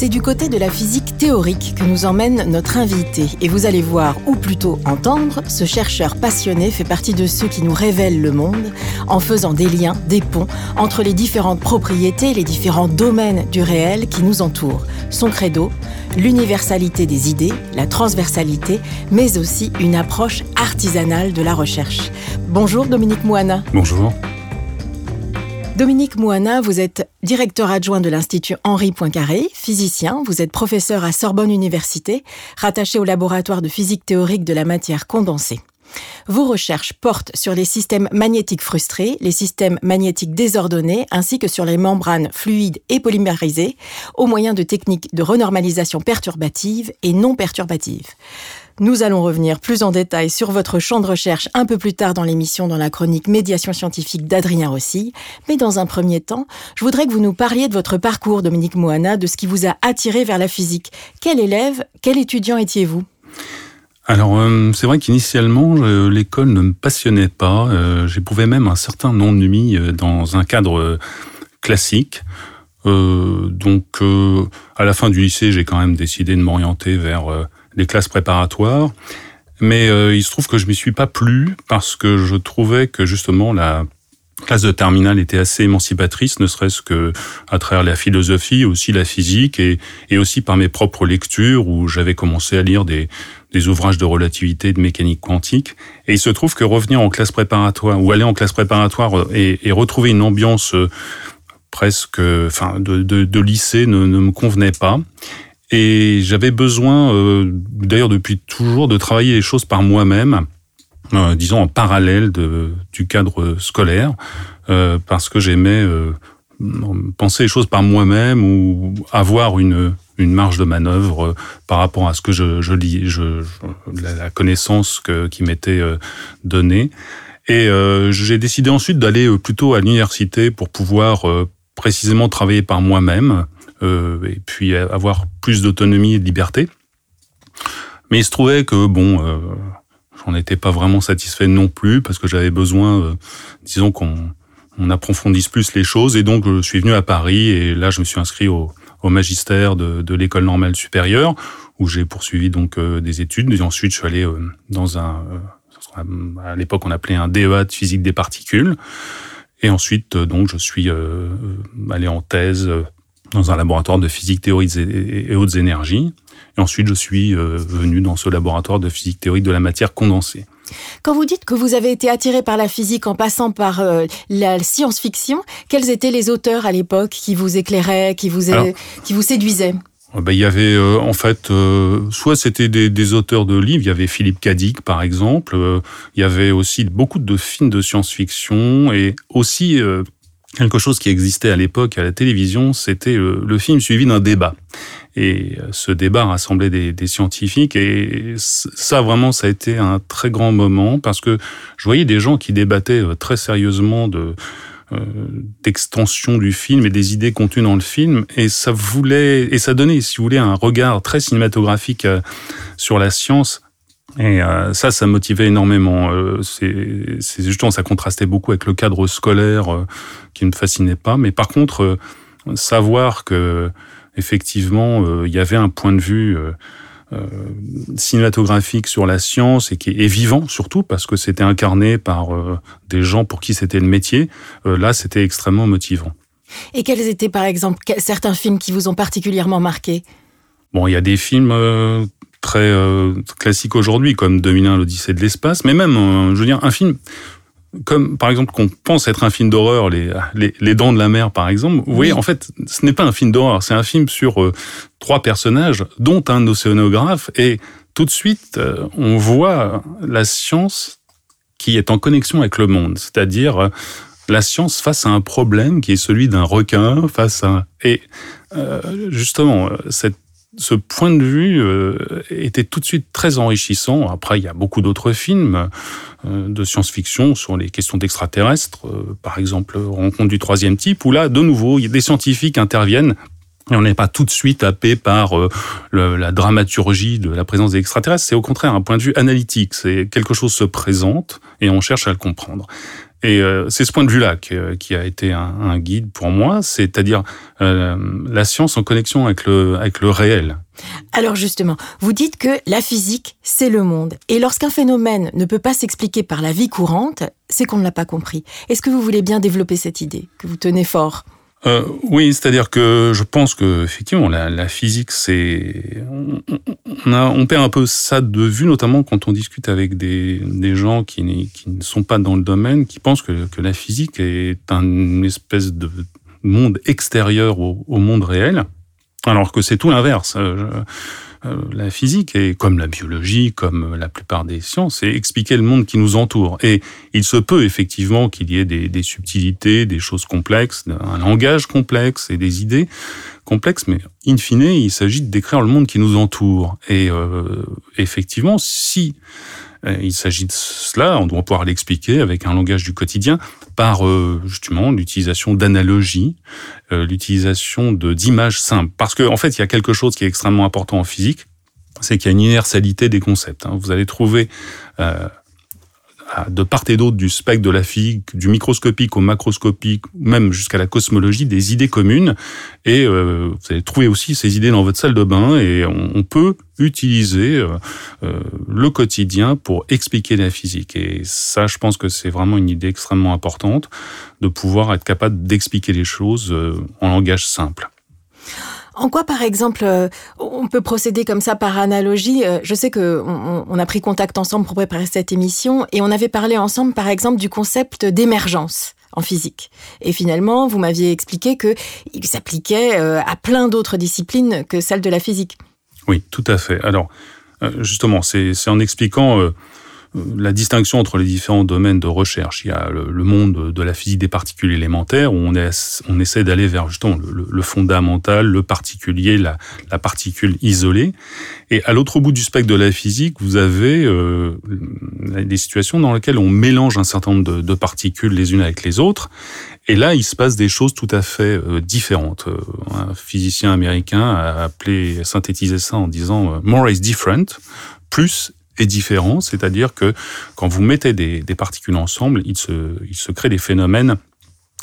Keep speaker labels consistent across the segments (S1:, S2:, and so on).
S1: C'est du côté de la physique théorique que nous emmène notre invité. Et vous allez voir, ou plutôt entendre, ce chercheur passionné fait partie de ceux qui nous révèlent le monde en faisant des liens, des ponts entre les différentes propriétés, les différents domaines du réel qui nous entourent. Son credo, l'universalité des idées, la transversalité, mais aussi une approche artisanale de la recherche. Bonjour Dominique Moana.
S2: Bonjour.
S1: Dominique Moana, vous êtes directeur adjoint de l'Institut Henri Poincaré, physicien, vous êtes professeur à Sorbonne Université, rattaché au laboratoire de physique théorique de la matière condensée. Vos recherches portent sur les systèmes magnétiques frustrés, les systèmes magnétiques désordonnés, ainsi que sur les membranes fluides et polymérisées, au moyen de techniques de renormalisation perturbative et non perturbative. Nous allons revenir plus en détail sur votre champ de recherche un peu plus tard dans l'émission dans la chronique Médiation scientifique d'Adrien Rossi. Mais dans un premier temps, je voudrais que vous nous parliez de votre parcours, Dominique Moana, de ce qui vous a attiré vers la physique. Quel élève, quel étudiant étiez-vous?
S2: Alors euh, c'est vrai qu'initialement l'école ne me passionnait pas. Euh, j'éprouvais même un certain ennui euh, dans un cadre classique. donc à la fin du lycée, j'ai quand même décidé de m'orienter vers les classes préparatoires. Mais euh, il se trouve que je m'y suis pas plu parce que je trouvais que justement la classe de terminale était assez émancipatrice, ne serait-ce que à travers la philosophie, aussi la physique et, et aussi par mes propres lectures où j'avais commencé à lire des, des ouvrages de relativité, de mécanique quantique. Et il se trouve que revenir en classe préparatoire ou aller en classe préparatoire et, et retrouver une ambiance euh, presque, enfin, de, de, de lycée ne, ne me convenait pas. Et j'avais besoin, euh, d'ailleurs depuis toujours, de travailler les choses par moi-même, euh, disons en parallèle du cadre scolaire, euh, parce que j'aimais penser les choses par moi-même ou avoir une, marge de manœuvre par rapport à ce que je, lis, la connaissance qui m'était donnée. Et j'ai décidé ensuite d'aller plutôt à l'université pour pouvoir précisément travailler par moi-même et puis avoir plus d'autonomie et de liberté. Mais il se trouvait que bon, euh, j'en étais pas vraiment satisfait non plus parce que j'avais besoin, euh, disons qu'on on approfondisse plus les choses. Et donc je suis venu à Paris et là je me suis inscrit au, au magistère de, l'école normale supérieure où j'ai poursuivi donc euh, des études. Et ensuite je suis allé euh, dans un à l'époque on appelait un DEA de physique des particules. Et ensuite donc je suis allé en thèse dans un laboratoire de physique théorique et hautes énergies. Et ensuite, je suis euh, venu dans ce laboratoire de physique théorique de la matière condensée.
S1: Quand vous dites que vous avez été attiré par la physique en passant par euh, la science-fiction, quels étaient les auteurs à l'époque qui vous éclairaient, qui vous, Alors, qui vous séduisaient?
S2: ben, il y avait euh, en fait euh, soit c'était des, des, auteurs de livres, il y avait Philippe Cadic par exemple, euh, il y avait aussi beaucoup de films de science-fiction et aussi quelque chose qui existait à l'époque à la télévision, c'était le, film suivi d'un débat. Et ce débat rassemblait des, scientifiques et ça vraiment ça a été un très grand moment parce que je voyais des gens qui débattaient très sérieusement de d'extension du film et des idées contenues dans le film et ça voulait et ça donnait si vous voulez un regard très cinématographique sur la science et euh, ça, ça motivait énormément. Euh, c'est justement, ça contrastait beaucoup avec le cadre scolaire euh, qui ne me fascinait pas. Mais par contre, euh, savoir que effectivement, euh, il y avait un point de vue euh, cinématographique sur la science et qui est vivant surtout parce que c'était incarné par des gens pour qui c'était le métier. là, c'était extrêmement motivant.
S1: Et quels étaient, par exemple, certains films qui vous ont particulièrement marqué?
S2: Bon, il y a des films très euh, classique aujourd'hui, comme 2001, l'Odyssée de l'espace, mais même, euh, je veux dire, un film comme par exemple qu'on pense être un film d'horreur, les, les, les, Dents de la Mer par exemple, vous voyez, en fait, ce n'est pas un film d'horreur, c'est un film sur euh, trois personnages, dont un océanographe, et tout de suite, euh, on voit la science qui est en connexion avec le monde, c'est-à-dire euh, la science face à un problème qui est celui d'un requin, face à... Et justement, cette ce point de vue était tout de suite très enrichissant. Après, il y a beaucoup d'autres films de science-fiction sur les questions d'extraterrestres, par exemple Rencontre du troisième type, où là, de nouveau, des scientifiques interviennent et on n'est pas tout de suite happé par euh, la dramaturgie de la présence des extraterrestres. C'est au contraire un point de vue analytique. C'est quelque chose se présente et on cherche à le comprendre. Et euh, c'est ce point de vue-là qui, a été un, guide pour moi, c'est-à-dire euh, la science en connexion avec le, avec le réel.
S1: Alors justement, vous dites que la physique, c'est le monde. Et lorsqu'un phénomène ne peut pas s'expliquer par la vie courante, c'est qu'on ne l'a pas compris. Est-ce que vous voulez bien développer cette idée que vous tenez fort?
S2: Euh, oui, c'est-à-dire que je pense que effectivement la, la physique, c'est on, on, perd un peu ça de vue, notamment quand on discute avec des, des gens qui, qui ne sont pas dans le domaine, qui pensent que, que la physique est un espèce de monde extérieur au, au monde réel, alors que c'est tout l'inverse. Euh, euh, la physique et comme la biologie, comme la plupart des sciences, c'est expliquer le monde qui nous entoure. Et il se peut effectivement qu'il y ait des, des, subtilités, des choses complexes, un langage complexe et des idées complexes, mais in fine, il s'agit de décrire le monde qui nous entoure. Et euh, effectivement, si il s'agit de cela, on doit pouvoir l'expliquer avec un langage du quotidien par euh, justement l'utilisation d'analogies, euh, l'utilisation d'images simples. Parce qu'en en fait, il y a quelque chose qui est extrêmement important en physique, c'est qu'il y a une universalité des concepts. Hein. Vous allez trouver de part et d'autre du spectre de la physique, du microscopique au macroscopique, même jusqu'à la cosmologie, des idées communes. Et euh, vous allez trouver aussi ces idées dans votre salle de bain et on, peut utiliser euh, euh, le quotidien pour expliquer la physique. Et ça, je pense que c'est vraiment une idée extrêmement importante de pouvoir être capable d'expliquer les choses en langage simple.
S1: En quoi, par exemple, euh, on peut procéder comme ça par analogie? Euh, Je sais que on, a pris contact ensemble pour préparer cette émission et on avait parlé ensemble, par exemple, du concept d'émergence en physique. Et finalement, vous m'aviez expliqué que il s'appliquait euh, à plein d'autres disciplines que celle de la physique.
S2: Oui, tout à fait. Alors, justement, c'est en expliquant la distinction entre les différents domaines de recherche. Il y a le, monde de la physique des particules élémentaires où on, est, on essaie d'aller vers justement le, fondamental, le particulier, la, la, particule isolée. Et à l'autre bout du spectre de la physique, vous avez euh, des situations dans lesquelles on mélange un certain nombre de, de, particules les unes avec les autres. Et là, il se passe des choses tout à fait euh, différentes. Euh, un physicien américain a appelé, synthétisé ça en disant euh, more is different. Plus est c'est-à-dire que quand vous mettez des, particules ensemble, il se, il se crée des phénomènes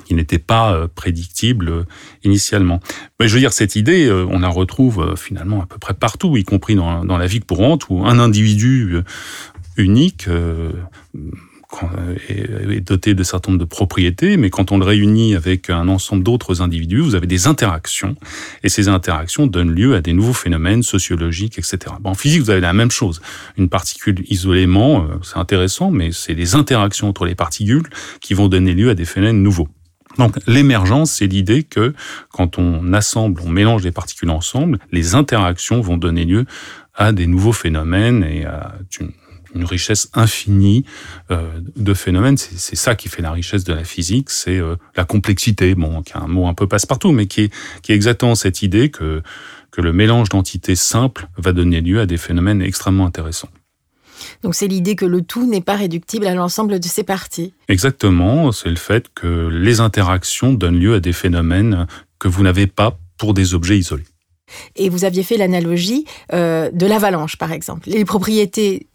S2: qui n'étaient pas euh, prédictibles euh, initialement. Mais je veux dire, cette idée, euh, on la retrouve finalement à peu près partout, y compris dans la vie courante, où un individu unique est doté de certain nombre de propriétés, mais quand on le réunit avec un ensemble d'autres individus, vous avez des interactions, et ces interactions donnent lieu à des nouveaux phénomènes sociologiques, etc. en physique, vous avez la même chose. Une particule isolément, euh, c'est intéressant, mais c'est les interactions entre les particules qui vont donner lieu à des phénomènes nouveaux. Donc l'émergence, c'est l'idée que quand on assemble, on mélange des particules ensemble, les interactions vont donner lieu à des nouveaux phénomènes et à une une richesse infinie euh, de phénomènes. C'est ça qui fait la richesse de la physique, c'est euh, la complexité, bon, qui est un mot un peu passe-partout, mais qui est, qui est exactement cette idée que, que le mélange d'entités simples va donner lieu à des phénomènes extrêmement intéressants.
S1: Donc c'est l'idée que le tout n'est pas réductible à l'ensemble de ses parties.
S2: Exactement, c'est le fait que les interactions donnent lieu à des phénomènes que vous n'avez pas pour des objets isolés.
S1: Et vous aviez fait l'analogie euh, de l'avalanche, par exemple. Les propriétés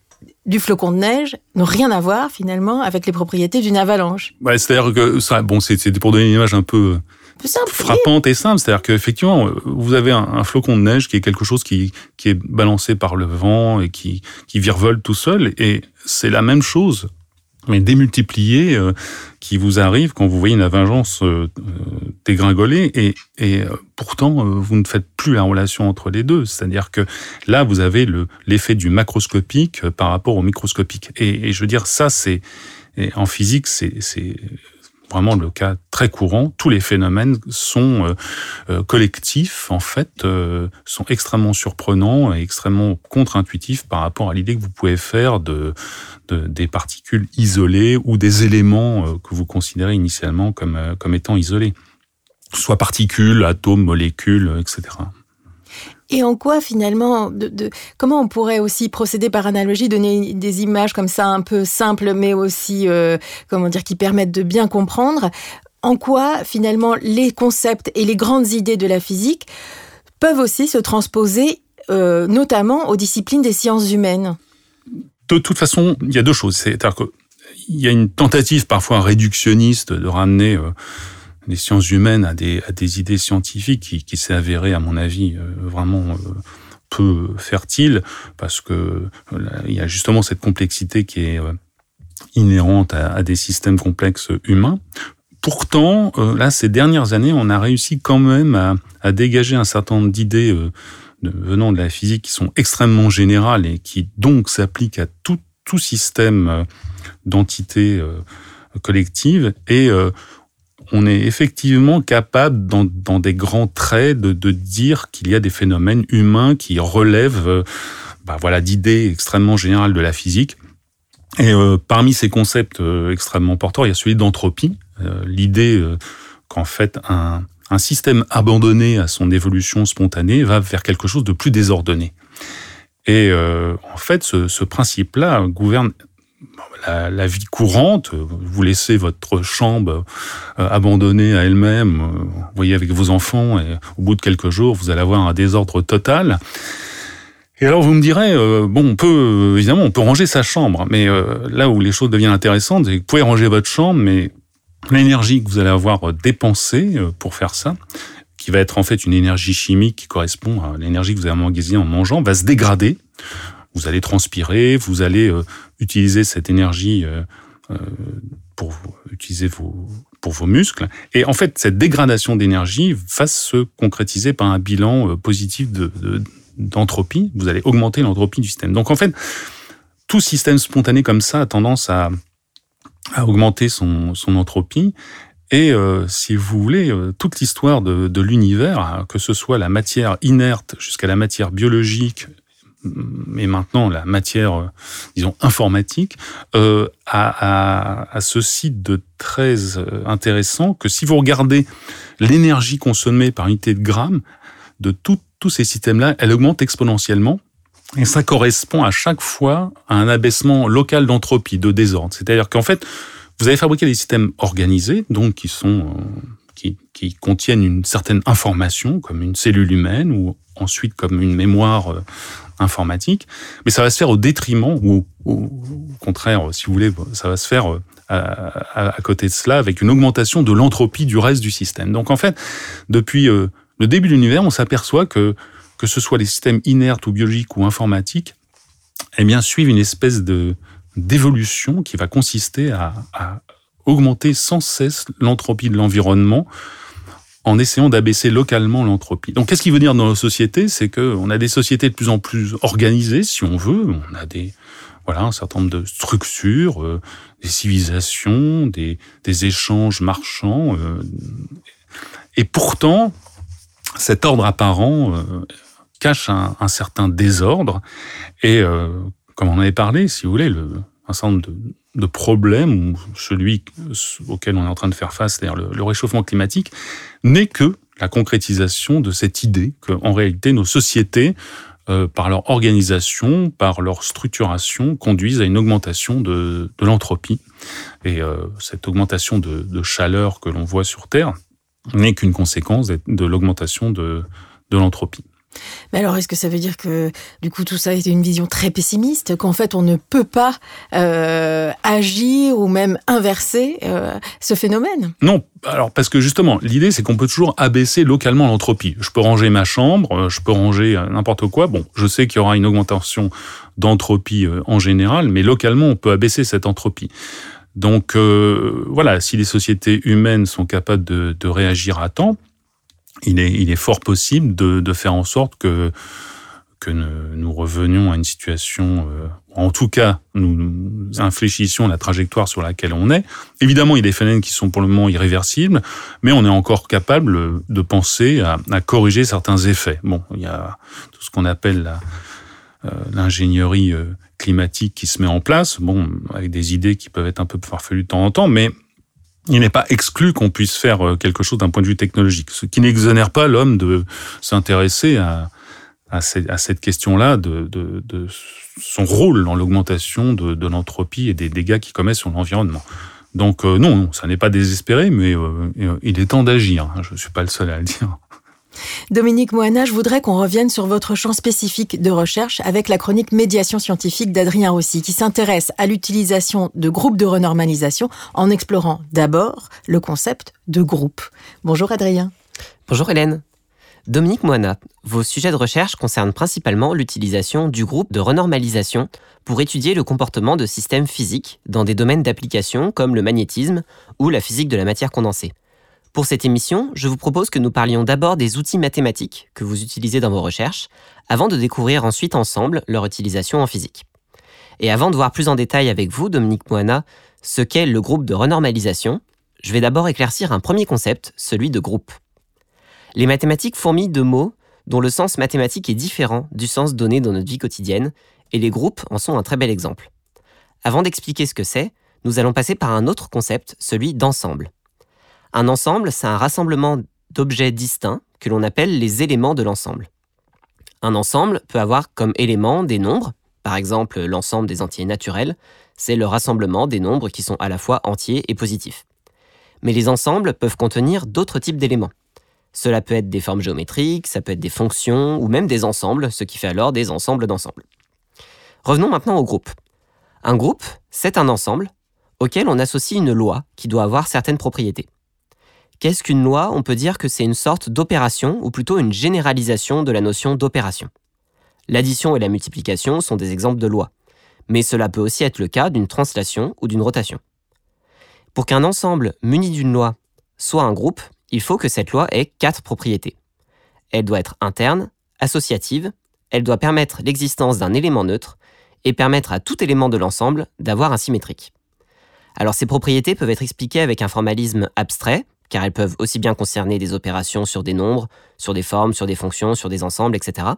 S1: du flocon de neige n'ont rien à voir finalement avec les propriétés d'une avalanche.
S2: Ouais, c'est-à-dire que ça, bon, c'est pour donner une image un peu frappante et simple. C'est-à-dire qu'effectivement, vous avez un, flocon de neige qui est quelque chose qui, qui est balancé par le vent et qui, qui virevolte tout seul. Et c'est la même chose mais démultiplié euh, qui vous arrive quand vous voyez une vengeance euh, euh, dégringoler et, et pourtant vous ne faites plus la relation entre les deux. C'est-à-dire que là vous avez le l'effet du macroscopique par rapport au microscopique. Et, et je veux dire ça c'est en physique c'est vraiment le cas très courant. Tous les phénomènes sont collectifs, en fait, sont extrêmement surprenants et extrêmement contre-intuitifs par rapport à l'idée que vous pouvez faire de, de, des particules isolées ou des éléments que vous considérez initialement comme étant isolés, soit particules, atomes, molécules, etc.
S1: Et en quoi finalement, comment on pourrait aussi procéder par analogie, donner des images comme ça un peu simples, mais aussi, euh, comment dire, qui permettent de bien comprendre, en quoi finalement les concepts et les grandes idées de la physique peuvent aussi se transposer, euh, notamment aux disciplines des sciences humaines?
S2: De toute façon, il y a deux choses. C'est-à-dire qu'il y a une tentative parfois réductionniste de ramener... Euh, les sciences humaines à des, idées scientifiques qui, s'est avéré, à mon avis, euh, vraiment euh, peu fertile, parce que il y a justement cette complexité qui est euh, inhérente à, des systèmes complexes humains. Pourtant, là, ces dernières années, on a réussi quand même à, à dégager un certain nombre d'idées venant de la physique qui sont extrêmement générales et qui donc s'appliquent à tout, tout système d'entités collectives. Et on est effectivement capable, dans, des grands traits, de, dire qu'il y a des phénomènes humains qui relèvent euh, bah voilà, d'idées extrêmement générales de la physique. Et euh, parmi ces concepts euh, extrêmement porteurs, il y a celui d'entropie, l'idée qu'en fait un, système abandonné à son évolution spontanée va vers quelque chose de plus désordonné. Et en fait, ce, ce principe-là gouverne la, vie courante, vous laissez votre chambre euh, abandonnée à elle-même, euh, vous voyez avec vos enfants, et au bout de quelques jours, vous allez avoir un désordre total. Et alors vous me direz, euh, bon, on peut évidemment, on peut ranger sa chambre, mais là où les choses deviennent intéressantes, c'est que vous pouvez ranger votre chambre, mais l'énergie que vous allez avoir dépensée pour faire ça, qui va être en fait une énergie chimique qui correspond à l'énergie que vous avez emmagasinée en mangeant, va se dégrader vous allez transpirer, vous allez euh, utiliser cette énergie euh, euh, pour utiliser vos pour vos muscles. Et en fait, cette dégradation d'énergie va se concrétiser par un bilan positif d'entropie. vous allez augmenter l'entropie du système. Donc en fait, tout système spontané comme ça a tendance à, à augmenter son, son entropie. Et si vous voulez, toute l'histoire de, de l'univers, que ce soit la matière inerte jusqu'à la matière biologique, mais maintenant la matière, euh, disons, informatique, euh, a, a, ceci de très euh, intéressant que si vous regardez l'énergie consommée par unité de gramme de tous ces systèmes-là, elle augmente exponentiellement. Et ça correspond à chaque fois à un abaissement local d'entropie, de désordre. C'est-à-dire qu'en fait, vous avez fabriqué des systèmes organisés, donc qui sont qui, qui, contiennent une certaine information, comme une cellule humaine, ou ensuite comme une mémoire informatique, mais ça va se faire au détriment, ou au, contraire, si vous voulez, ça va se faire euh, à, côté de cela avec une augmentation de l'entropie du reste du système. Donc en fait, depuis euh, le début de l'univers, on s'aperçoit que que ce soit les systèmes inertes ou biologiques ou informatiques, eh bien suivent une espèce de d'évolution qui va consister à, à augmenter sans cesse l'entropie de l'environnement en essayant d'abaisser localement l'entropie. Donc, qu'est-ce qui veut dire dans nos sociétés? C'est qu'on a des sociétés de plus en plus organisées, si on veut. On a des voilà un certain nombre de structures, euh, des civilisations, des, des échanges marchands. Euh, et pourtant, cet ordre apparent euh, cache un, un, certain désordre. Et comme on en avait parlé, si vous voulez, le, un certain nombre de, de problème, celui auquel on est en train de faire face, c'est-à-dire le, réchauffement climatique, n'est que la concrétisation de cette idée qu'en réalité nos sociétés, euh, par leur organisation, par leur structuration, conduisent à une augmentation de, l'entropie. Et euh, cette augmentation de, chaleur que l'on voit sur Terre n'est qu'une conséquence de l'augmentation de l'entropie.
S1: Mais alors, est-ce que ça veut dire que, du coup, tout ça est une vision très pessimiste, qu'en fait, on ne peut pas euh, agir ou même inverser euh, ce phénomène?
S2: Non, alors parce que justement, l'idée, c'est qu'on peut toujours abaisser localement l'entropie. Je peux ranger ma chambre, euh, je peux ranger n'importe quoi. Bon, je sais qu'il y aura une augmentation d'entropie en général, mais localement, on peut abaisser cette entropie. Donc voilà, si les sociétés humaines sont capables de réagir à temps, il est, il est fort possible de, de faire en sorte que que nous revenions à une situation, euh, en tout cas, nous infléchissions la trajectoire sur laquelle on est. Évidemment, il y a des phénomènes qui sont pour le moment irréversibles, mais on est encore capable de penser à, à corriger certains effets. Bon, il y a tout ce qu'on appelle l'ingénierie climatique qui se met en place, bon, avec des idées qui peuvent être un peu farfelues de temps en temps, mais il n'est pas exclu qu'on puisse faire euh, quelque chose d'un point de vue technologique, ce qui n'exonère pas l'homme de s'intéresser à, à, cette question-là, de, de, de, son rôle dans l'augmentation de, de l'entropie et des dégâts qu'il commet sur l'environnement. Donc euh, non, ça n'est pas désespéré, mais euh, il est temps d'agir. Je ne suis pas le seul à le dire.
S1: Dominique Moana, je voudrais qu'on revienne sur votre champ spécifique de recherche avec la chronique Médiation scientifique d'Adrien Rossi, qui s'intéresse à l'utilisation de groupes de renormalisation en explorant d'abord le concept de groupe. Bonjour Adrien.
S3: Bonjour Hélène. Dominique Moana, vos sujets de recherche concernent principalement l'utilisation du groupe de renormalisation pour étudier le comportement de systèmes physiques dans des domaines d'application comme le magnétisme ou la physique de la matière condensée. Pour cette émission, je vous propose que nous parlions d'abord des outils mathématiques que vous utilisez dans vos recherches, avant de découvrir ensuite ensemble leur utilisation en physique. Et avant de voir plus en détail avec vous, Dominique Moana, ce qu'est le groupe de renormalisation, je vais d'abord éclaircir un premier concept, celui de groupe. Les mathématiques fourmillent de mots dont le sens mathématique est différent du sens donné dans notre vie quotidienne, et les groupes en sont un très bel exemple. Avant d'expliquer ce que c'est, nous allons passer par un autre concept, celui d'ensemble. Un ensemble, c'est un rassemblement d'objets distincts que l'on appelle les éléments de l'ensemble. Un ensemble peut avoir comme éléments des nombres, par exemple l'ensemble des entiers naturels, c'est le rassemblement des nombres qui sont à la fois entiers et positifs. Mais les ensembles peuvent contenir d'autres types d'éléments. Cela peut être des formes géométriques, ça peut être des fonctions ou même des ensembles, ce qui fait alors des ensembles d'ensembles. Revenons maintenant au groupe. Un groupe, c'est un ensemble auquel on associe une loi qui doit avoir certaines propriétés. Qu'est-ce qu'une loi? On peut dire que c'est une sorte d'opération, ou plutôt une généralisation de la notion d'opération. L'addition et la multiplication sont des exemples de lois, mais cela peut aussi être le cas d'une translation ou d'une rotation. Pour qu'un ensemble muni d'une loi soit un groupe, il faut que cette loi ait quatre propriétés. Elle doit être interne, associative, elle doit permettre l'existence d'un élément neutre et permettre à tout élément de l'ensemble d'avoir un symétrique. Alors ces propriétés peuvent être expliquées avec un formalisme abstrait, car elles peuvent aussi bien concerner des opérations sur des nombres, sur des formes, sur des fonctions, sur des ensembles, etc.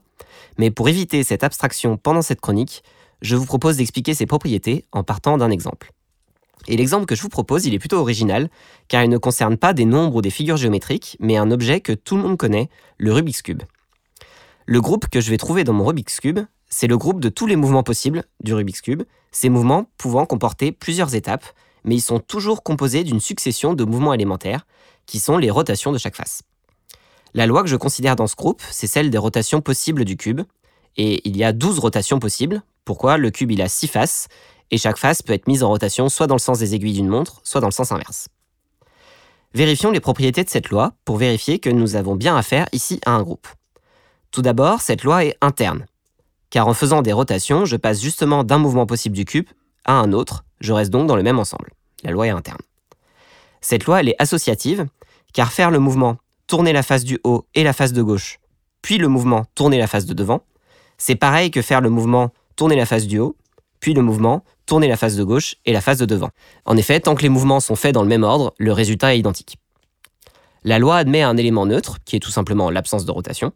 S3: Mais pour éviter cette abstraction pendant cette chronique, je vous propose d'expliquer ces propriétés en partant d'un exemple. Et l'exemple que je vous propose, il est plutôt original, car il ne concerne pas des nombres ou des figures géométriques, mais un objet que tout le monde connaît, le Rubik's Cube. Le groupe que je vais trouver dans mon Rubik's Cube, c'est le groupe de tous les mouvements possibles du Rubik's Cube, ces mouvements pouvant comporter plusieurs étapes, mais ils sont toujours composés d'une succession de mouvements élémentaires, qui sont les rotations de chaque face. La loi que je considère dans ce groupe, c'est celle des rotations possibles du cube, et il y a 12 rotations possibles. Pourquoi Le cube, il a 6 faces, et chaque face peut être mise en rotation soit dans le sens des aiguilles d'une montre, soit dans le sens inverse. Vérifions les propriétés de cette loi pour vérifier que nous avons bien affaire ici à un groupe. Tout d'abord, cette loi est interne, car en faisant des rotations, je passe justement d'un mouvement possible du cube à un autre, je reste donc dans le même ensemble. La loi est interne. Cette loi, est associative, car faire le mouvement tourner la face du haut et la face de gauche, puis le mouvement tourner la face de devant, c'est pareil que faire le mouvement tourner la face du haut, puis le mouvement tourner la face de gauche et la face de devant. En effet, tant que les mouvements sont faits dans le même ordre, le résultat est identique. La loi admet un élément neutre, qui est tout simplement l'absence de rotation.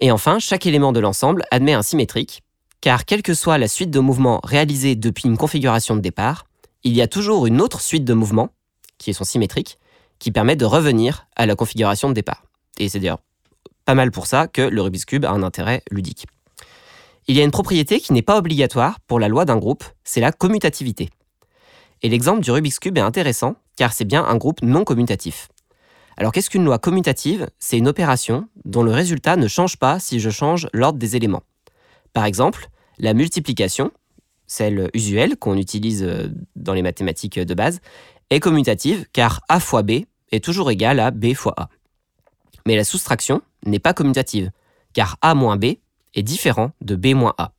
S3: Et enfin, chaque élément de l'ensemble admet un symétrique, car quelle que soit la suite de mouvements réalisés depuis une configuration de départ, il y a toujours une autre suite de mouvements, qui sont symétriques, qui permet de revenir à la configuration de départ. Et c'est d'ailleurs pas mal pour ça que le Rubik's Cube a un intérêt ludique. Il y a une propriété qui n'est pas obligatoire pour la loi d'un groupe, c'est la commutativité. Et l'exemple du Rubik's Cube est intéressant car c'est bien un groupe non commutatif. Alors qu'est-ce qu'une loi commutative? C'est une opération dont le résultat ne change pas si je change l'ordre des éléments. Par exemple, la multiplication, celle usuelle qu'on utilise euh, dans les mathématiques de base, est commutative car A fois B est toujours égal à B fois A. Mais la soustraction n'est pas commutative car A moins B est différent de B moins A.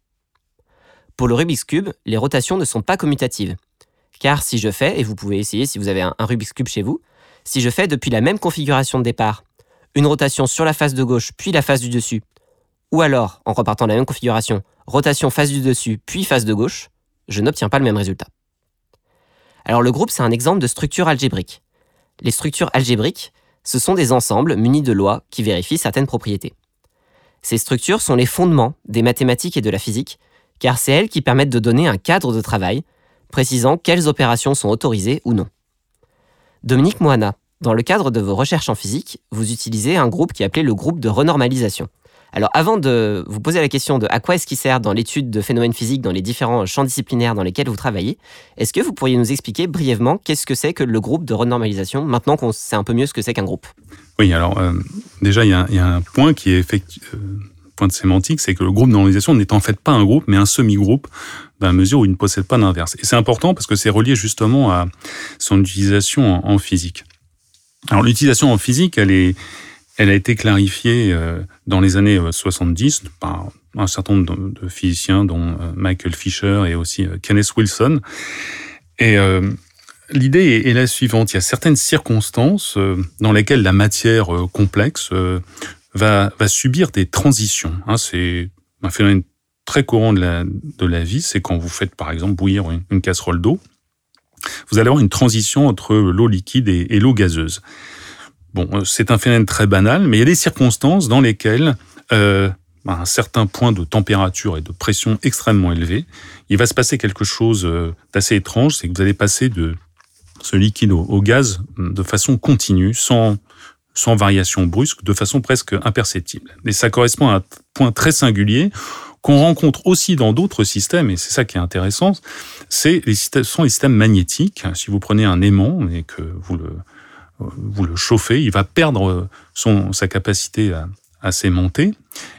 S3: Pour le Rubik's Cube, les rotations ne sont pas commutatives. Car si je fais, et vous pouvez essayer si vous avez un, Rubik's Cube chez vous, si je fais depuis la même configuration de départ, une rotation sur la face de gauche puis la face du dessus, ou alors en repartant la même configuration, rotation face du dessus puis face de gauche, je n'obtiens pas le même résultat. Alors le groupe, c'est un exemple de structure algébrique. Les structures algébriques, ce sont des ensembles munis de lois qui vérifient certaines propriétés. Ces structures sont les fondements des mathématiques et de la physique, car c'est elles qui permettent de donner un cadre de travail, précisant quelles opérations sont autorisées ou non. Dominique Moana, dans le cadre de vos recherches en physique, vous utilisez un groupe qui est appelé le groupe de renormalisation. Alors avant de vous poser la question de à quoi est-ce qu'il sert dans l'étude de phénomènes physiques dans les différents champs disciplinaires dans lesquels vous travaillez, est-ce que vous pourriez nous expliquer brièvement qu'est-ce que c'est que le groupe de renormalisation maintenant qu'on sait un peu mieux ce que c'est qu'un groupe?
S2: Oui, alors euh, déjà il y, a un point qui est effectué, euh, point de sémantique, c'est que le groupe de normalisation n'est en fait pas un groupe mais un semi-groupe dans la mesure où il ne possède pas d'inverse. Et c'est important parce que c'est relié justement à son utilisation en physique. Alors l'utilisation en physique, elle est elle a été clarifiée euh, dans les années 70 euh, par un certain nombre de physiciens, dont euh, Michael Fisher et aussi Kenneth Wilson. Et l'idée est la suivante. Il y a certaines circonstances dans lesquelles la matière complexe va, subir des transitions. Hein. C'est un phénomène très courant de la vie. C'est quand vous faites, par exemple, bouillir une, casserole d'eau. Vous allez avoir une transition entre l'eau liquide et l'eau gazeuse. Bon, euh, c'est un phénomène très banal, mais il y a des circonstances dans lesquelles, euh, à un certain point de température et de pression extrêmement élevé, il va se passer quelque chose euh, d'assez étrange, c'est que vous allez passer de ce liquide au, gaz de façon continue, sans, sans variation brusque, de façon presque imperceptible. Et ça correspond à un point très singulier qu'on rencontre aussi dans d'autres systèmes, et c'est ça qui est intéressant, c'est les systèmes, sont les systèmes magnétiques. Si vous prenez un aimant et que vous le, vous le chauffez, il va perdre son, sa capacité à, à s'aimanter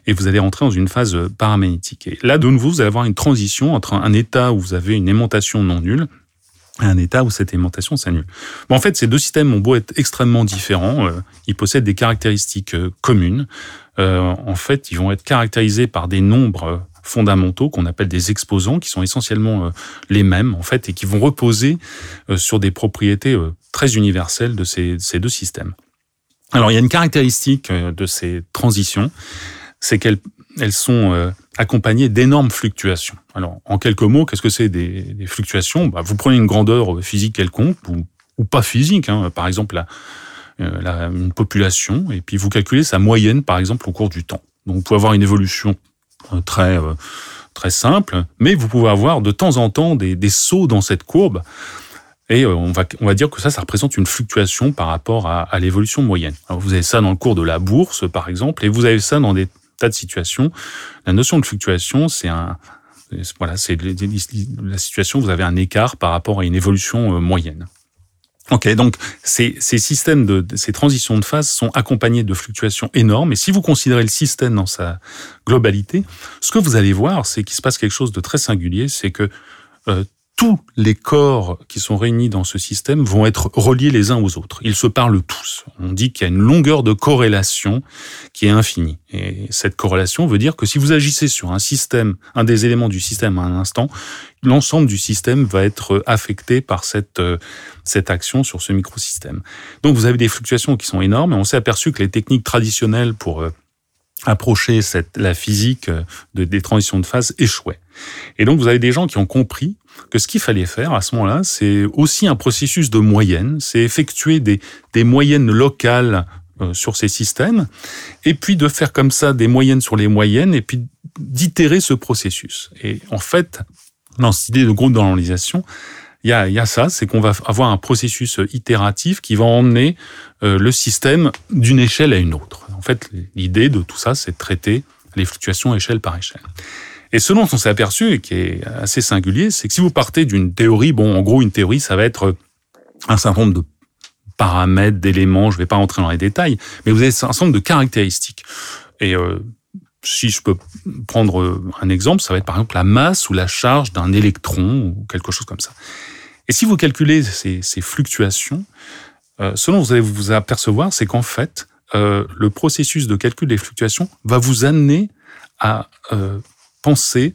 S2: et vous allez rentrer dans une phase paramagnétique. Et là, de nouveau, vous allez avoir une transition entre un état où vous avez une aimantation non nulle et un état où cette aimantation s'annule. Bon, en fait, ces deux systèmes ont beau être extrêmement différents, euh, ils possèdent des caractéristiques euh, communes. Euh, en fait, ils vont être caractérisés par des nombres fondamentaux qu'on appelle des exposants, qui sont essentiellement euh, les mêmes en fait et qui vont reposer euh, sur des propriétés euh, très universelles de ces, ces deux systèmes. Alors il y a une caractéristique de ces transitions, c'est qu'elles elles sont accompagnées d'énormes fluctuations. Alors en quelques mots, qu'est-ce que c'est des, des, fluctuations? Bah, Vous prenez une grandeur physique quelconque ou, pas physique, hein, par exemple la, une population, et puis vous calculez sa moyenne par exemple au cours du temps. Donc vous pouvez avoir une évolution très euh, très simple, mais vous pouvez avoir de temps en temps des, des sauts dans cette courbe. Et euh, on va, on va dire que ça, ça représente une fluctuation par rapport à, l'évolution moyenne. Vous avez ça dans le cours de la bourse, par exemple, et vous avez ça dans des tas de situations. La notion de fluctuation, c'est un, voilà, c'est la situation, vous avez un écart par rapport à une évolution moyenne. Ok, donc ces, ces systèmes de ces transitions de phase sont accompagnés de fluctuations énormes. Et si vous considérez le système dans sa globalité, ce que vous allez voir, c'est qu'il se passe quelque chose de très singulier, c'est que euh, tous les corps qui sont réunis dans ce système vont être reliés les uns aux autres. Ils se parlent tous. On dit qu'il y a une longueur de corrélation qui est infinie. Et cette corrélation veut dire que si vous agissez sur un système, un des éléments du système à un instant, l'ensemble du système va être affecté par cette, euh, cette action sur ce microsystème. Donc vous avez des fluctuations qui sont énormes et on s'est aperçu que les techniques traditionnelles pour euh, approcher cette, la physique euh, de, des transitions de phase échouaient. Et donc vous avez des gens qui ont compris que ce qu'il fallait faire à ce moment-là, c'est aussi un processus de moyenne, c'est effectuer des, des moyennes locales euh, sur ces systèmes, et puis de faire comme ça des moyennes sur les moyennes, et puis d'itérer ce processus. Et en fait, dans cette idée de groupe d'analyse, il y a, y a ça, c'est qu'on va avoir un processus itératif qui va emmener euh, le système d'une échelle à une autre. En fait, l'idée de tout ça, c'est de traiter les fluctuations échelle par échelle. Et ce dont on s'est aperçu, et qui est assez singulier, c'est que si vous partez d'une théorie, bon, en gros, une théorie, ça va être un certain nombre de paramètres, d'éléments, je ne vais pas rentrer dans les détails, mais vous avez un certain nombre de caractéristiques. Et euh, si je peux prendre un exemple, ça va être par exemple la masse ou la charge d'un électron ou quelque chose comme ça. Et si vous calculez ces, ces fluctuations, euh, ce dont vous allez vous apercevoir, c'est qu'en fait, euh, le processus de calcul des fluctuations va vous amener à euh, penser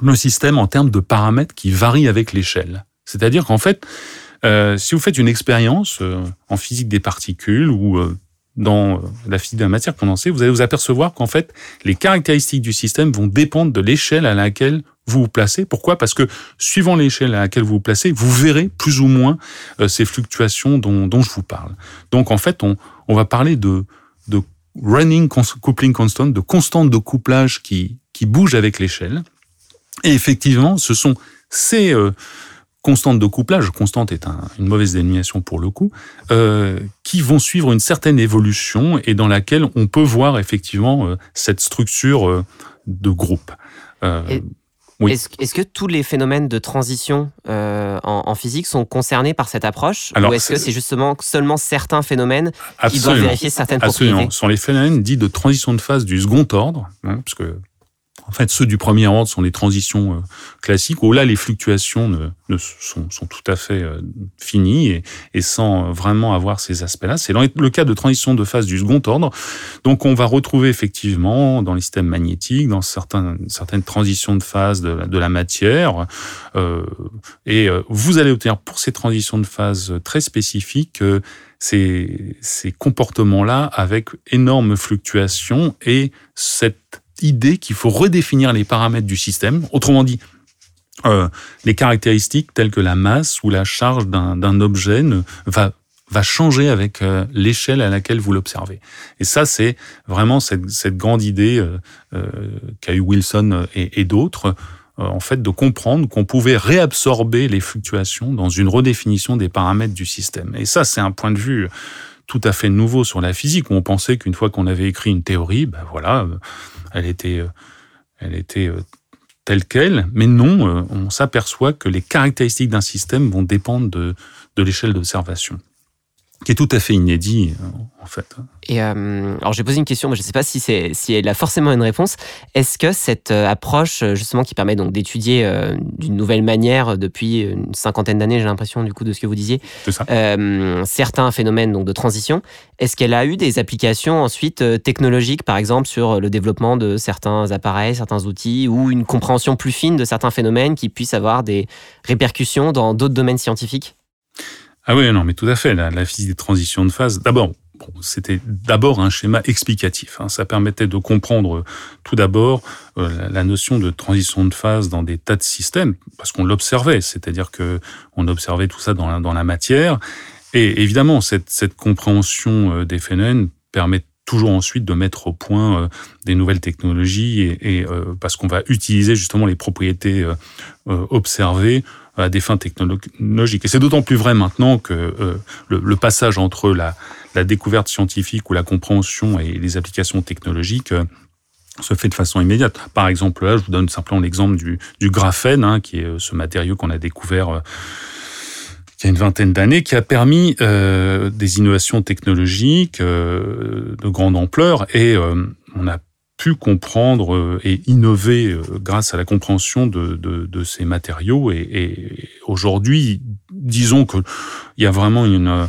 S2: le système en termes de paramètres qui varient avec l'échelle. C'est-à-dire qu'en fait, euh, si vous faites une expérience euh, en physique des particules ou euh, dans la physique de la matière condensée, vous allez vous apercevoir qu'en fait, les caractéristiques du système vont dépendre de l'échelle à laquelle vous vous placez. Pourquoi? Parce que suivant l'échelle à laquelle vous vous placez, vous verrez plus ou moins euh, ces fluctuations dont, dont, je vous parle. Donc en fait, on, on va parler de, de running coupling constant, de constante de couplage qui, qui bouge avec l'échelle. Et effectivement, ce sont ces euh, constantes de couplage, constante est une mauvaise dénomination pour le coup, euh, qui vont suivre une certaine évolution et dans laquelle on peut voir effectivement euh, cette structure de groupe.
S3: Oui. Est-ce que tous les phénomènes de transition en, physique sont concernés par cette approche Ou est-ce que c'est justement seulement certains phénomènes qui doivent vérifier certaines
S2: absolument. Ce sont les phénomènes dits de transition de phase du second ordre, hein, parce que en fait, ceux du premier ordre sont les transitions euh, classiques, où là, les fluctuations sont, tout à fait euh, finies et, sans vraiment avoir ces aspects-là. C'est le cas de transition de phase du second ordre. Donc, on va retrouver effectivement dans les systèmes magnétiques, dans certaines transitions de phase de, la matière. Euh, et euh, vous allez obtenir pour ces transitions de phase très spécifiques ces comportements-là avec énormes fluctuations et cette idée qu'il faut redéfinir les paramètres du système. Autrement dit, euh, les caractéristiques telles que la masse ou la charge d'un objet ne, va va changer avec euh, l'échelle à laquelle vous l'observez. Et ça, c'est vraiment cette, cette, grande idée euh, euh qu'a eu Wilson et, et d'autres, en fait, de comprendre qu'on pouvait réabsorber les fluctuations dans une redéfinition des paramètres du système. Et ça, c'est un point de vue tout à fait nouveau sur la physique, où on pensait qu'une fois qu'on avait écrit une théorie, ben voilà, elle était, euh, euh, telle qu'elle, mais non, euh, on s'aperçoit que les caractéristiques d'un système vont dépendre de, de l'échelle d'observation qui est tout à fait inédit en fait.
S3: Et euh, alors j'ai posé une question, mais je ne sais pas si c'est si elle a forcément une réponse. Est-ce que cette euh, approche justement qui permet donc d'étudier euh, d'une nouvelle manière depuis une cinquantaine d'années, j'ai l'impression du coup de ce que vous disiez, euh, certains phénomènes donc de transition, est-ce qu'elle a eu des applications ensuite technologiques, par exemple sur le développement de certains appareils, certains outils, ou une compréhension plus fine de certains phénomènes qui puissent avoir des répercussions dans d'autres domaines scientifiques?
S2: Ah oui, non, mais tout à fait. La, physique des transitions de phase, d'abord, bon, c'était d'abord un schéma explicatif. Hein. Ça permettait de comprendre tout d'abord euh, la notion de transition de phase dans des tas de systèmes, parce qu'on l'observait, c'est-à-dire que on observait tout ça dans la, dans la matière. Et évidemment, cette, cette compréhension euh, des phénomènes permet toujours ensuite de mettre au point euh, des nouvelles technologies et, et euh, parce qu'on va utiliser justement les propriétés euh, observées à des fins technologiques. Et c'est d'autant plus vrai maintenant que euh, le, passage entre la, découverte scientifique ou la compréhension et les applications technologiques euh, se fait de façon immédiate. Par exemple, là, je vous donne simplement l'exemple du, graphène, hein, qui est euh, ce matériau qu'on a découvert il y a une vingtaine d'années, qui a permis des innovations technologiques de grande ampleur et on a pu comprendre euh, et innover euh, grâce à la compréhension de, de, ces matériaux. Et, aujourd'hui, disons qu'il y a vraiment une,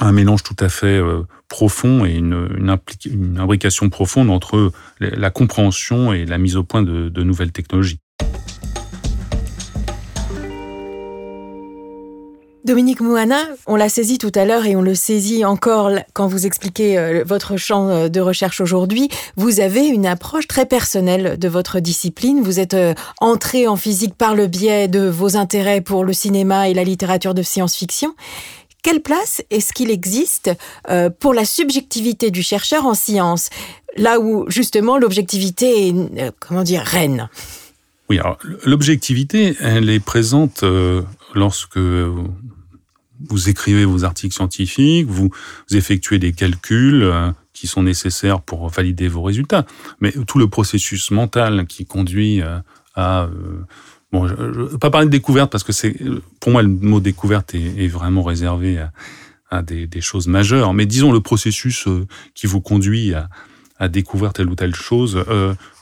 S2: un mélange tout à fait euh, profond et une, une, une imbrication profonde entre la compréhension et la mise au point de, de nouvelles technologies.
S1: Dominique Mouana, on l'a saisi tout à l'heure et on le saisit encore quand vous expliquez euh, votre champ euh, de recherche aujourd'hui. Vous avez une approche très personnelle de votre discipline. Vous êtes euh, entré en physique par le biais de vos intérêts pour le cinéma et la littérature de science-fiction. Quelle place est-ce qu'il existe pour la subjectivité du chercheur en sciences, là où justement l'objectivité est, comment dire, reine?
S2: Oui, alors l'objectivité, elle est présente lorsque vous écrivez vos articles scientifiques, vous, effectuez des calculs euh, qui sont nécessaires pour valider vos résultats. Mais tout le processus mental qui conduit euh, à... Euh, bon, je ne vais pas parler de découverte parce que pour moi le mot découverte est, vraiment réservé à, des, choses majeures. Mais disons le processus qui vous conduit à, découvrir telle ou telle chose,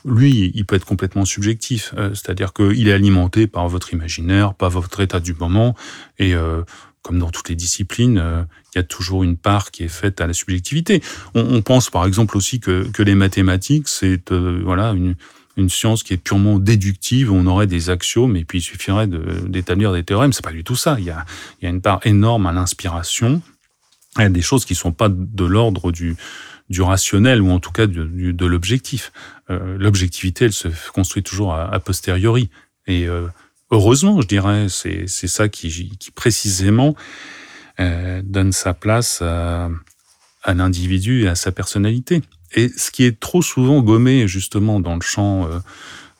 S2: lui, il peut être complètement subjectif. C'est-à-dire qu'il est alimenté par votre imaginaire, par votre état du moment, et comme dans toutes les disciplines, euh, il y a toujours une part qui est faite à la subjectivité. On, on pense par exemple aussi que, que les mathématiques, c'est euh, voilà une, une science qui est purement déductive, on aurait des axiomes et puis il suffirait d'établir de, des théorèmes. C'est pas du tout ça. Il y a, y a une part énorme à l'inspiration a des choses qui sont pas de l'ordre du, du rationnel ou en tout cas de l'objectif. Euh, l'objectivité, elle se construit toujours a, posteriori. Et euh, heureusement, je dirais, c'est ça qui, précisément euh, donne sa place à, l'individu et à sa personnalité. Et ce qui est trop souvent gommé justement dans le champ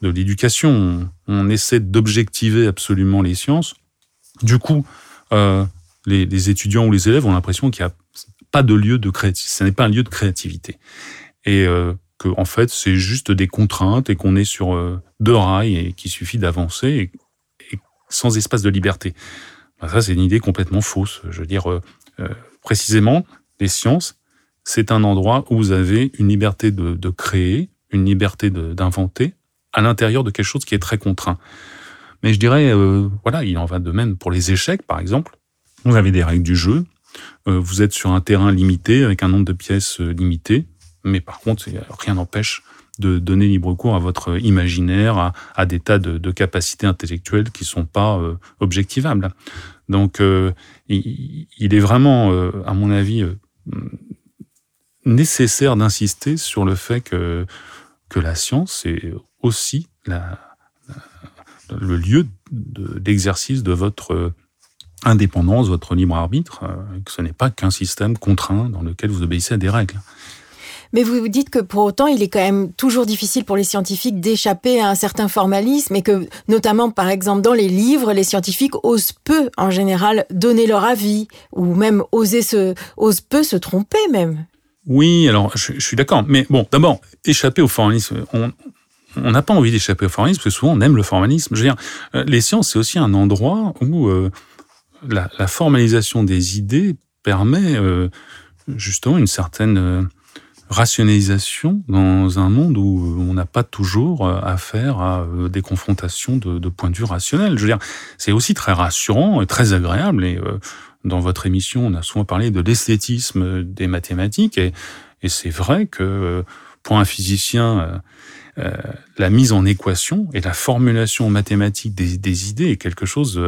S2: de l'éducation, on, essaie d'objectiver absolument les sciences. Du coup, les, les, étudiants ou les élèves ont l'impression qu'il n'y a pas de lieu de créativité. Ce n'est pas un lieu de créativité. Et euh, que, en fait, c'est juste des contraintes et qu'on est sur euh, deux rails et qu'il suffit d'avancer sans espace de liberté. Ben, ça, c'est une idée complètement fausse. Je veux dire, euh, euh, précisément, les sciences, c'est un endroit où vous avez une liberté de, créer, une liberté d'inventer à l'intérieur de quelque chose qui est très contraint. Mais je dirais, euh, voilà, il en va de même pour les échecs, par exemple. Vous avez des règles du jeu, vous êtes sur un terrain limité avec un nombre de pièces limité, mais par contre, rien n'empêche de donner libre cours à votre imaginaire, à, des tas de, capacités intellectuelles qui sont pas euh, objectivables. Donc, il, est vraiment, à mon avis, nécessaire d'insister sur le fait que, que la science est aussi le lieu d'exercice de votre indépendance, votre libre arbitre, euh, que ce n'est pas qu'un système contraint dans lequel vous obéissez à des règles.
S1: Mais vous dites que pour autant, il est quand même toujours difficile pour les scientifiques d'échapper à un certain formalisme et que, notamment, par exemple, dans les livres, les scientifiques osent peu, en général, donner leur avis ou même oser se, osent peu se tromper même.
S2: Oui, alors je, suis d'accord. Mais bon, d'abord, échapper au formalisme, on n'a pas envie d'échapper au formalisme parce que souvent on aime le formalisme. Je veux dire, euh, les sciences, c'est aussi un endroit où euh, la, formalisation des idées permet euh, justement une certaine rationalisation dans un monde où on n'a pas toujours euh, affaire à des confrontations de, de points de vue rationnels. Je veux dire, c'est aussi très rassurant et très agréable. Et dans votre émission, on a souvent parlé de l'esthétisme des mathématiques, et, c'est vrai que pour un physicien, euh, la mise en équation et la formulation mathématique des idées est quelque chose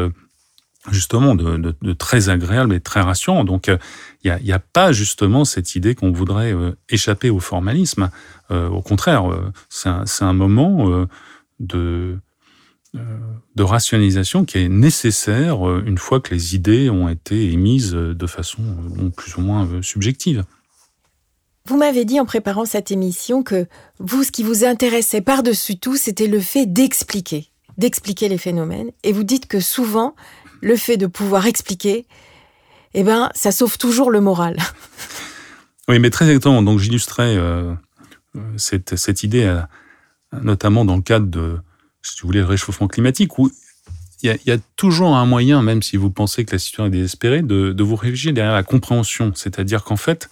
S2: justement de, très agréable et très rassurant. Donc il euh, n'y a, pas justement cette idée qu'on voudrait euh, échapper au formalisme. Euh, au contraire, c'est un, moment de rationalisation qui est nécessaire une fois que les idées ont été émises de façon plus ou moins subjective.
S1: Vous m'avez dit en préparant cette émission que vous, ce qui vous intéressait par-dessus tout, c'était le fait d'expliquer, d'expliquer les phénomènes. Et vous dites que souvent, le fait de pouvoir expliquer, eh ben, ça sauve toujours le moral.
S2: Oui, mais très exactement. Donc, j'illustrais euh, euh, cette, cette, idée, euh, notamment dans le cadre de, si vous voulez, le réchauffement climatique, où il y, a, toujours un moyen, même si vous pensez que la situation est désespérée, de, vous réfugier derrière la compréhension. C'est-à-dire qu'en fait,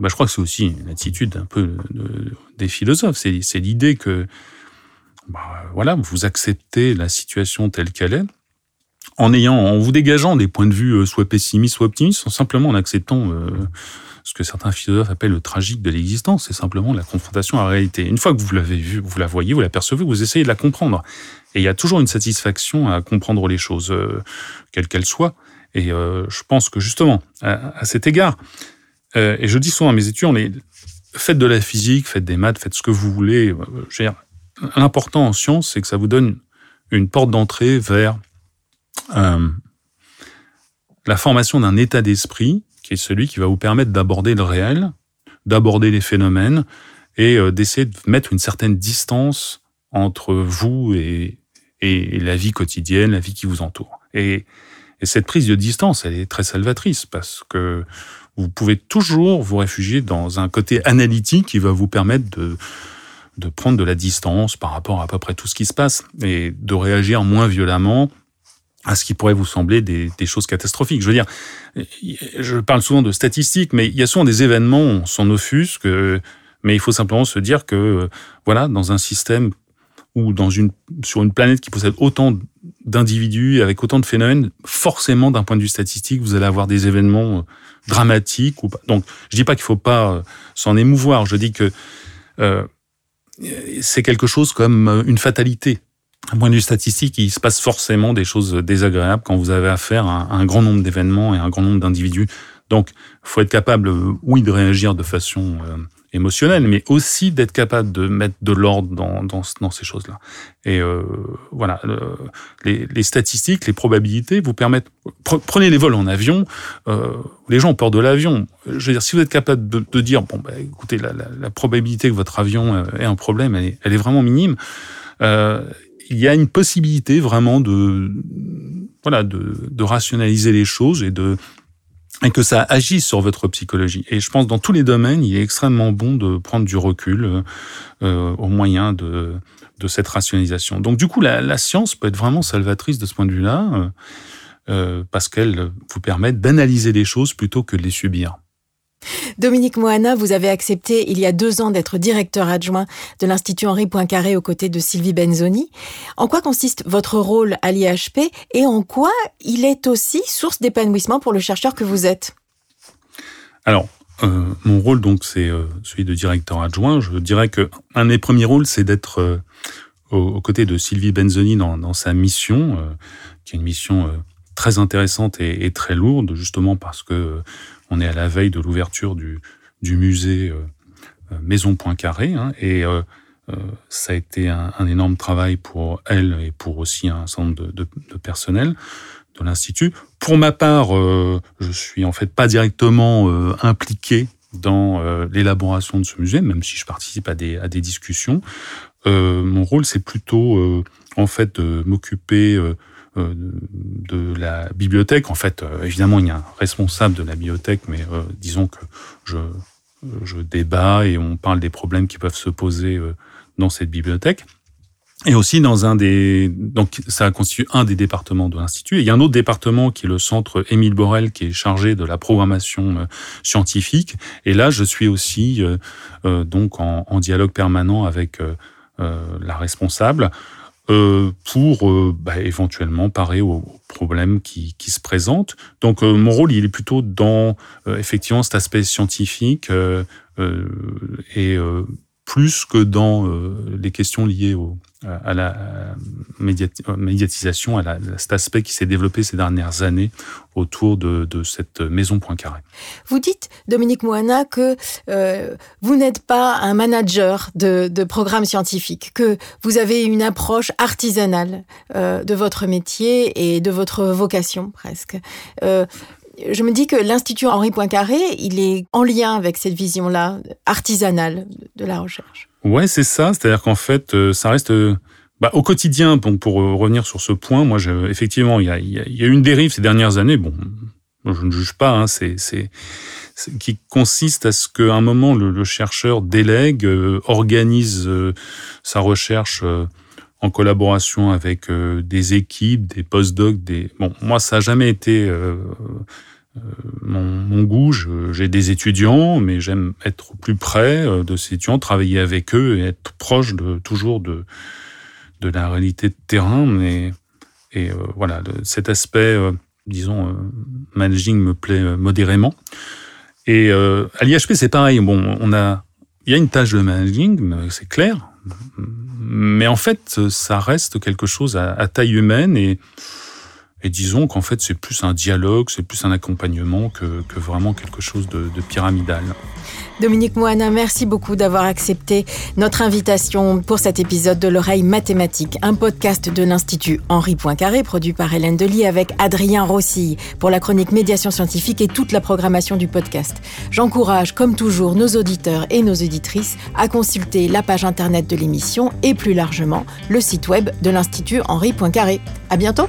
S2: bah, je crois que c'est aussi une attitude un peu de, des philosophes. C'est l'idée que, bah, voilà, vous acceptez la situation telle qu'elle est, en ayant, en vous dégageant des points de vue euh, soit pessimistes, soit optimistes, simplement en acceptant euh, ce que certains philosophes appellent le tragique de l'existence, c'est simplement la confrontation à la réalité. Une fois que vous l'avez vue, vous la voyez, vous la percevez, vous essayez de la comprendre. Et il y a toujours une satisfaction à comprendre les choses, euh, quelles qu'elles soient. Et je pense que justement, à, cet égard, et je dis souvent à mes étudiants, les, faites de la physique, faites des maths, faites ce que vous voulez. L'important en science, c'est que ça vous donne une porte d'entrée vers euh, la formation d'un état d'esprit qui est celui qui va vous permettre d'aborder le réel, d'aborder les phénomènes et euh, d'essayer de mettre une certaine distance entre vous et, la vie quotidienne, la vie qui vous entoure. Et, et cette prise de distance, elle est très salvatrice parce que vous pouvez toujours vous réfugier dans un côté analytique qui va vous permettre de, de prendre de la distance par rapport à à peu près tout ce qui se passe et de réagir moins violemment à ce qui pourrait vous sembler des, des, choses catastrophiques. Je veux dire, je parle souvent de statistiques, mais il y a souvent des événements, on s'en offusque, mais il faut simplement se dire que, voilà, dans un système ou dans une, sur une planète qui possède autant d'individus, avec autant de phénomènes, forcément, d'un point de vue statistique, vous allez avoir des événements dramatiques ou pas. Donc, je dis pas qu'il faut pas s'en émouvoir, je dis que euh, c'est quelque chose comme une fatalité. Un point de vue statistique, il se passe forcément des choses désagréables quand vous avez affaire à un grand nombre d'événements et un grand nombre d'individus Donc, faut être capable, oui, de réagir de façon émotionnel, mais aussi d'être capable de mettre de l'ordre dans, dans, dans, ces choses-là. Et euh, voilà, les, les, statistiques, les probabilités vous permettent. Prenez les vols en avion. Euh, les gens ont peur de l'avion. Je veux dire, si vous êtes capable de, de dire, bon, bah, écoutez, la, la, la, probabilité que votre avion euh, ait un problème, elle est, elle est vraiment minime. Euh, il y a une possibilité vraiment de voilà de, rationaliser les choses et de et que ça agisse sur votre psychologie. Et je pense dans tous les domaines, il est extrêmement bon de prendre du recul euh, euh, au moyen de, de cette rationalisation. Donc du coup, la, science peut être vraiment salvatrice de ce point de vue-là, euh parce qu'elle vous permet d'analyser les choses plutôt que de les subir.
S1: Dominique Moana, vous avez accepté il y a deux ans d'être directeur adjoint de l'Institut Henri Poincaré aux côtés de Sylvie Benzoni. En quoi consiste votre rôle à l'IHP et en quoi il est aussi source d'épanouissement pour le chercheur que vous êtes?
S2: Alors, euh, mon rôle, donc, c'est euh, celui de directeur adjoint. Je dirais que un des premiers rôles, c'est d'être euh, aux, côtés de Sylvie Benzoni dans, sa mission, qui est une mission très intéressante et, très lourde, justement parce que on est à la veille de l'ouverture du, musée euh, Maison Poincaré, hein, et euh, euh, ça a été un, énorme travail pour elle et pour aussi un certain nombre de, de, de personnel de l'institut. Pour ma part, euh, je suis en fait pas directement euh, impliqué dans euh, l'élaboration de ce musée, même si je participe à des, à des discussions. mon rôle, c'est plutôt en fait de m'occuper euh, de la bibliothèque. En fait, euh, évidemment, il y a un responsable de la bibliothèque, mais euh, disons que je, je débat et on parle des problèmes qui peuvent se poser dans cette bibliothèque. Et aussi dans un des donc ça constitue un des départements de l'institut. Et il y a un autre département qui est le centre Émile Borel qui est chargé de la programmation scientifique. Et là, je suis aussi euh, donc en, en, dialogue permanent avec euh, la responsable euh, pour euh, bah, éventuellement parer aux problèmes qui, qui se présentent. Donc euh, mon rôle, il est plutôt dans euh, effectivement cet aspect scientifique euh, et plus que dans les questions liées au, à la médiatisation, à, la, à cet aspect qui s'est développé ces dernières années autour de, cette maison Poincaré.
S1: Vous dites, Dominique Moana, que euh, vous n'êtes pas un manager de, de programmes scientifiques, que vous avez une approche artisanale euh, de votre métier et de votre vocation presque. Euh, je me dis que l'Institut Henri Poincaré, il est en lien avec cette vision-là artisanale de la recherche.
S2: Ouais, c'est ça. C'est-à-dire qu'en fait, euh, ça reste euh, bah, au quotidien. Pour euh, revenir sur ce point, moi, effectivement, il y a, y une dérive ces dernières années. Bon, je ne juge pas. Hein, c'est, qui consiste à ce qu'à un moment le, chercheur délègue, organise sa recherche. En collaboration avec des équipes, des postdocs, des bon moi ça a jamais été mon, mon goût. J'ai des étudiants, mais j'aime être plus près euh, de ces étudiants, travailler avec eux et être proche de toujours de de la réalité de terrain. Et euh, voilà cet aspect, euh, disons, euh, managing me plaît euh, modérément. Et euh, à l'IHP c'est pareil. Bon, on a il y a une tâche de managing, c'est clair mais en fait, ça reste quelque chose à, à taille humaine et, et disons qu'en fait, c'est plus un dialogue, c'est plus un accompagnement que, vraiment quelque chose de, de pyramidal.
S1: Dominique Moana, merci beaucoup d'avoir accepté notre invitation pour cet épisode de l'oreille mathématique, un podcast de l'Institut Henri Poincaré, produit par Hélène Delis avec Adrien Rossi pour la chronique médiation scientifique et toute la programmation du podcast. J'encourage, comme toujours, nos auditeurs et nos auditrices à consulter la page internet de l'émission et plus largement le site web de l'Institut Henri Poincaré. À bientôt.